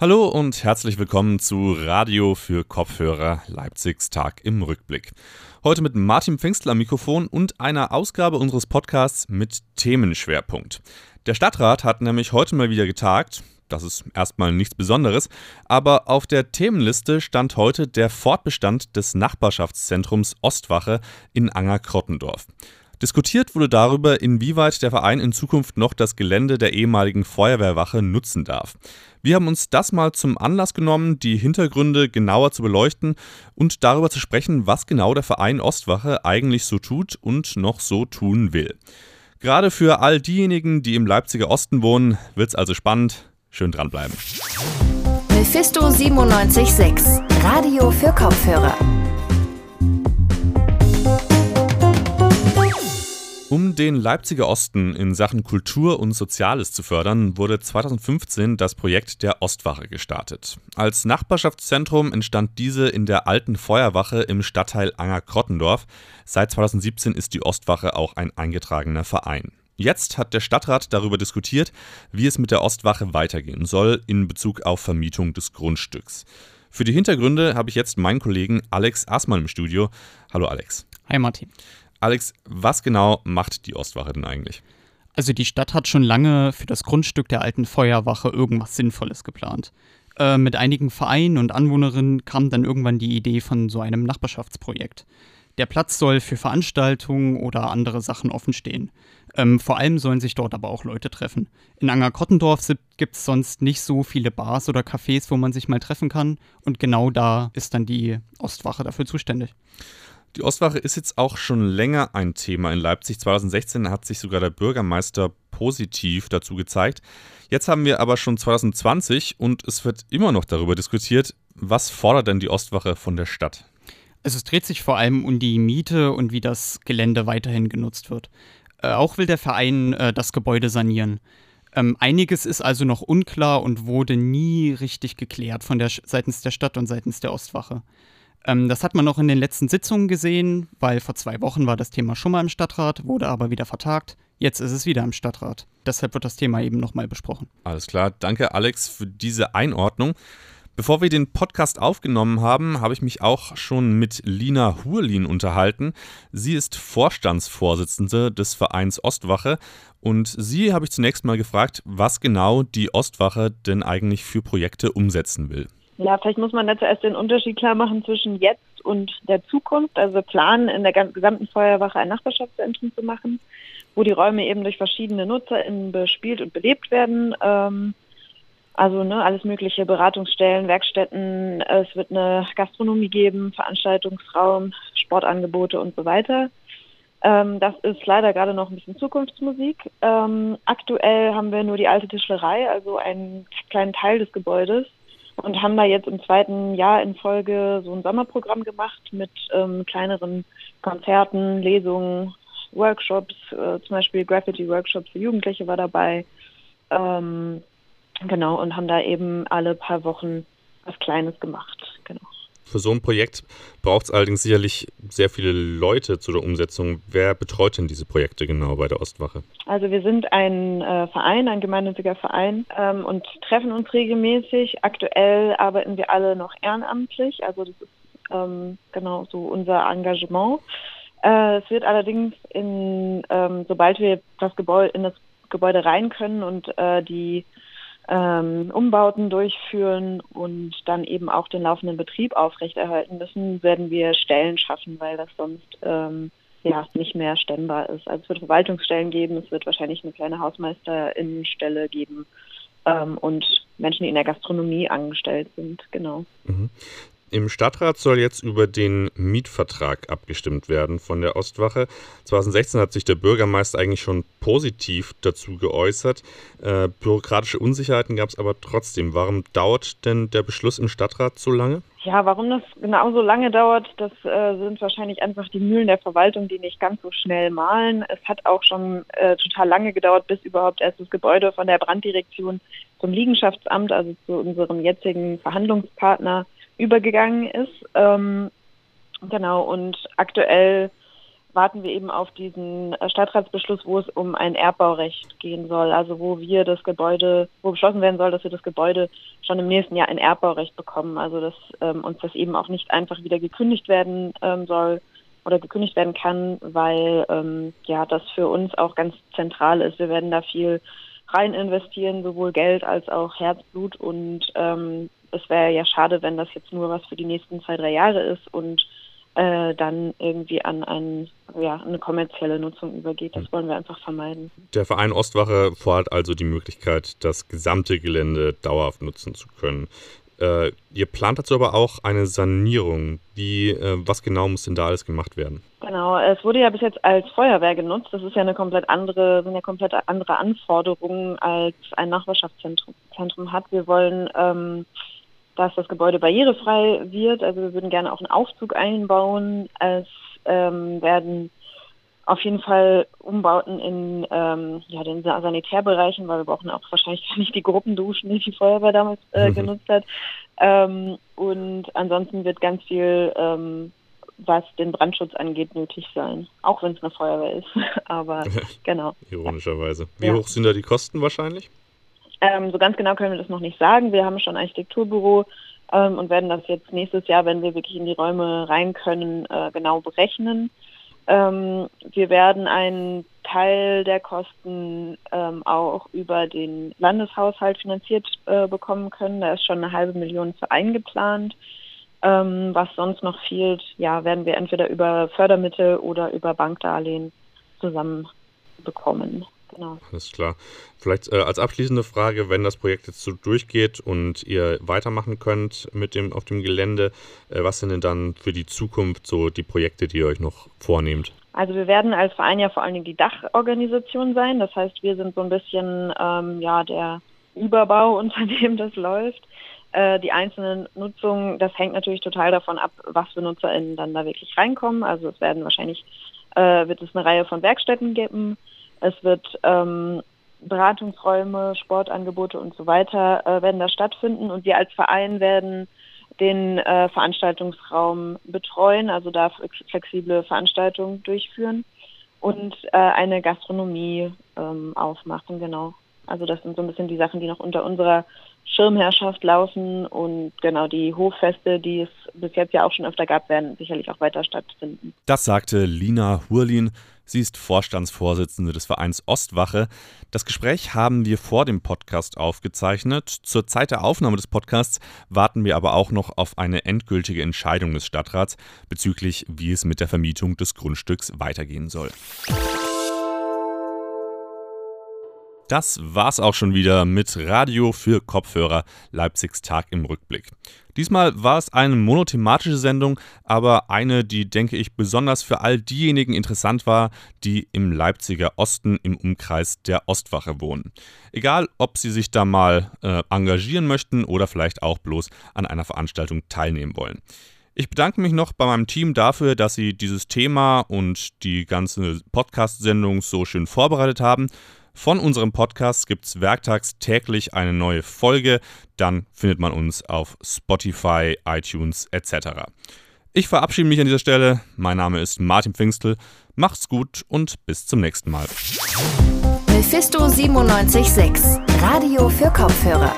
Hallo und herzlich willkommen zu Radio für Kopfhörer Leipzigs Tag im Rückblick. Heute mit Martin Pfingstler Mikrofon und einer Ausgabe unseres Podcasts mit Themenschwerpunkt. Der Stadtrat hat nämlich heute mal wieder getagt. Das ist erstmal nichts Besonderes, aber auf der Themenliste stand heute der Fortbestand des Nachbarschaftszentrums Ostwache in Anger-Krottendorf. Diskutiert wurde darüber, inwieweit der Verein in Zukunft noch das Gelände der ehemaligen Feuerwehrwache nutzen darf. Wir haben uns das mal zum Anlass genommen, die Hintergründe genauer zu beleuchten und darüber zu sprechen, was genau der Verein Ostwache eigentlich so tut und noch so tun will. Gerade für all diejenigen, die im Leipziger Osten wohnen, wird es also spannend. Schön dranbleiben. Mephisto 976, Radio für Kopfhörer. Den Leipziger Osten in Sachen Kultur und Soziales zu fördern, wurde 2015 das Projekt der Ostwache gestartet. Als Nachbarschaftszentrum entstand diese in der alten Feuerwache im Stadtteil Anger-Krottendorf. Seit 2017 ist die Ostwache auch ein eingetragener Verein. Jetzt hat der Stadtrat darüber diskutiert, wie es mit der Ostwache weitergehen soll in Bezug auf Vermietung des Grundstücks. Für die Hintergründe habe ich jetzt meinen Kollegen Alex Aßmann im Studio. Hallo Alex. Hi Martin. Alex, was genau macht die Ostwache denn eigentlich? Also die Stadt hat schon lange für das Grundstück der alten Feuerwache irgendwas Sinnvolles geplant. Äh, mit einigen Vereinen und Anwohnerinnen kam dann irgendwann die Idee von so einem Nachbarschaftsprojekt. Der Platz soll für Veranstaltungen oder andere Sachen offen stehen. Ähm, vor allem sollen sich dort aber auch Leute treffen. In Anger-Kottendorf gibt es sonst nicht so viele Bars oder Cafés, wo man sich mal treffen kann. Und genau da ist dann die Ostwache dafür zuständig. Die Ostwache ist jetzt auch schon länger ein Thema in Leipzig. 2016 hat sich sogar der Bürgermeister positiv dazu gezeigt. Jetzt haben wir aber schon 2020 und es wird immer noch darüber diskutiert, was fordert denn die Ostwache von der Stadt? Also es dreht sich vor allem um die Miete und wie das Gelände weiterhin genutzt wird. Äh, auch will der Verein äh, das Gebäude sanieren. Ähm, einiges ist also noch unklar und wurde nie richtig geklärt von der seitens der Stadt und seitens der Ostwache. Ähm, das hat man auch in den letzten Sitzungen gesehen, weil vor zwei Wochen war das Thema schon mal im Stadtrat, wurde aber wieder vertagt. Jetzt ist es wieder im Stadtrat. Deshalb wird das Thema eben nochmal besprochen. Alles klar. Danke, Alex, für diese Einordnung. Bevor wir den Podcast aufgenommen haben, habe ich mich auch schon mit Lina Hurlin unterhalten. Sie ist Vorstandsvorsitzende des Vereins Ostwache und sie habe ich zunächst mal gefragt, was genau die Ostwache denn eigentlich für Projekte umsetzen will. Ja, vielleicht muss man da zuerst den Unterschied klar machen zwischen jetzt und der Zukunft. Also planen in der gesamten Feuerwache ein Nachbarschaftszentrum zu machen, wo die Räume eben durch verschiedene NutzerInnen bespielt und belebt werden. Ähm, also ne, alles mögliche, Beratungsstellen, Werkstätten, es wird eine Gastronomie geben, Veranstaltungsraum, Sportangebote und so weiter. Ähm, das ist leider gerade noch ein bisschen Zukunftsmusik. Ähm, aktuell haben wir nur die alte Tischlerei, also einen kleinen Teil des Gebäudes und haben da jetzt im zweiten Jahr in Folge so ein Sommerprogramm gemacht mit ähm, kleineren Konzerten, Lesungen, Workshops, äh, zum Beispiel Graffiti-Workshops für Jugendliche war dabei. Ähm, genau, und haben da eben alle paar Wochen was Kleines gemacht. Genau. Für so ein Projekt braucht es allerdings sicherlich sehr viele Leute zu der Umsetzung. Wer betreut denn diese Projekte genau bei der Ostwache? Also wir sind ein äh, Verein, ein gemeinnütziger Verein ähm, und treffen uns regelmäßig. Aktuell arbeiten wir alle noch ehrenamtlich, also das ist ähm, genau so unser Engagement. Äh, es wird allerdings in, ähm, sobald wir das Gebäude in das Gebäude rein können und äh, die ähm, Umbauten durchführen und dann eben auch den laufenden Betrieb aufrechterhalten müssen, werden wir Stellen schaffen, weil das sonst ähm, ja nicht mehr stemmbar ist. Also es wird Verwaltungsstellen geben, es wird wahrscheinlich eine kleine Hausmeisterinnenstelle geben ähm, und Menschen, die in der Gastronomie angestellt sind, genau. Im Stadtrat soll jetzt über den Mietvertrag abgestimmt werden von der Ostwache. 2016 hat sich der Bürgermeister eigentlich schon positiv dazu geäußert. Äh, bürokratische Unsicherheiten gab es aber trotzdem. Warum dauert denn der Beschluss im Stadtrat so lange? Ja, warum das genau so lange dauert, das äh, sind wahrscheinlich einfach die Mühlen der Verwaltung, die nicht ganz so schnell malen. Es hat auch schon äh, total lange gedauert, bis überhaupt erst das Gebäude von der Branddirektion zum Liegenschaftsamt, also zu unserem jetzigen Verhandlungspartner, übergegangen ist. Ähm, genau, und aktuell warten wir eben auf diesen Stadtratsbeschluss, wo es um ein Erbbaurecht gehen soll. Also wo wir das Gebäude, wo beschlossen werden soll, dass wir das Gebäude schon im nächsten Jahr ein Erbbaurecht bekommen. Also dass ähm, uns das eben auch nicht einfach wieder gekündigt werden ähm, soll oder gekündigt werden kann, weil ähm, ja das für uns auch ganz zentral ist. Wir werden da viel rein investieren, sowohl Geld als auch Herzblut und ähm, es wäre ja schade, wenn das jetzt nur was für die nächsten zwei, drei Jahre ist und äh, dann irgendwie an ein, ja, eine kommerzielle Nutzung übergeht. Das hm. wollen wir einfach vermeiden. Der Verein Ostwache fordert also die Möglichkeit, das gesamte Gelände dauerhaft nutzen zu können. Äh, ihr plant dazu aber auch eine Sanierung. Wie, äh, was genau muss denn da alles gemacht werden? Genau, es wurde ja bis jetzt als Feuerwehr genutzt. Das ist ja eine komplett andere, sind ja komplett andere Anforderungen als ein Nachbarschaftszentrum Zentrum hat. Wir wollen ähm, dass das Gebäude barrierefrei wird. Also wir würden gerne auch einen Aufzug einbauen. Es ähm, werden auf jeden Fall Umbauten in ähm, ja, den Sanitärbereichen, weil wir brauchen auch wahrscheinlich nicht die Gruppenduschen, die die Feuerwehr damals äh, genutzt hat. Ähm, und ansonsten wird ganz viel, ähm, was den Brandschutz angeht, nötig sein. Auch wenn es eine Feuerwehr ist. Aber genau. Ironischerweise. Wie ja. hoch sind da die Kosten wahrscheinlich? Ähm, so ganz genau können wir das noch nicht sagen. Wir haben schon ein Architekturbüro ähm, und werden das jetzt nächstes Jahr, wenn wir wirklich in die Räume rein können, äh, genau berechnen. Ähm, wir werden einen Teil der Kosten ähm, auch über den Landeshaushalt finanziert äh, bekommen können. Da ist schon eine halbe Million für eingeplant. Ähm, was sonst noch fehlt, ja, werden wir entweder über Fördermittel oder über Bankdarlehen zusammenbekommen. Genau. Alles klar. Vielleicht äh, als abschließende Frage, wenn das Projekt jetzt so durchgeht und ihr weitermachen könnt mit dem auf dem Gelände, äh, was sind denn dann für die Zukunft so die Projekte, die ihr euch noch vornehmt? Also wir werden als Verein ja vor allen Dingen die Dachorganisation sein. Das heißt, wir sind so ein bisschen ähm, ja der Überbau, unter dem das läuft. Äh, die einzelnen Nutzungen, das hängt natürlich total davon ab, was für NutzerInnen dann da wirklich reinkommen. Also es werden wahrscheinlich, äh, wird es eine Reihe von Werkstätten geben es wird ähm, Beratungsräume, Sportangebote und so weiter äh, werden da stattfinden und wir als Verein werden den äh, Veranstaltungsraum betreuen, also da flexible Veranstaltungen durchführen und äh, eine Gastronomie ähm, aufmachen, genau. Also das sind so ein bisschen die Sachen, die noch unter unserer Schirmherrschaft laufen und genau die Hoffeste, die es bis jetzt ja auch schon öfter gab, werden sicherlich auch weiter stattfinden. Das sagte Lina Hurlin. Sie ist Vorstandsvorsitzende des Vereins Ostwache. Das Gespräch haben wir vor dem Podcast aufgezeichnet. Zur Zeit der Aufnahme des Podcasts warten wir aber auch noch auf eine endgültige Entscheidung des Stadtrats bezüglich, wie es mit der Vermietung des Grundstücks weitergehen soll. Das war's auch schon wieder mit Radio für Kopfhörer Leipzigs Tag im Rückblick. Diesmal war es eine monothematische Sendung, aber eine, die, denke ich, besonders für all diejenigen interessant war, die im Leipziger Osten im Umkreis der Ostwache wohnen. Egal, ob sie sich da mal äh, engagieren möchten oder vielleicht auch bloß an einer Veranstaltung teilnehmen wollen. Ich bedanke mich noch bei meinem Team dafür, dass sie dieses Thema und die ganze Podcast-Sendung so schön vorbereitet haben. Von unserem Podcast gibt es werktags täglich eine neue Folge. Dann findet man uns auf Spotify, iTunes etc. Ich verabschiede mich an dieser Stelle. Mein Name ist Martin Pfingstel. Macht's gut und bis zum nächsten Mal. Mephisto 976, Radio für Kopfhörer.